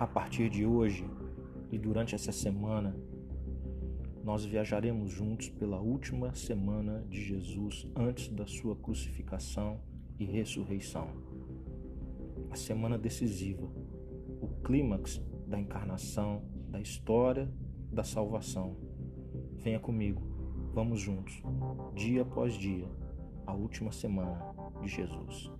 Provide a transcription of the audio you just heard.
A partir de hoje e durante essa semana, nós viajaremos juntos pela última semana de Jesus antes da sua crucificação e ressurreição. A semana decisiva, o clímax da encarnação, da história da salvação. Venha comigo, vamos juntos, dia após dia, a última semana de Jesus.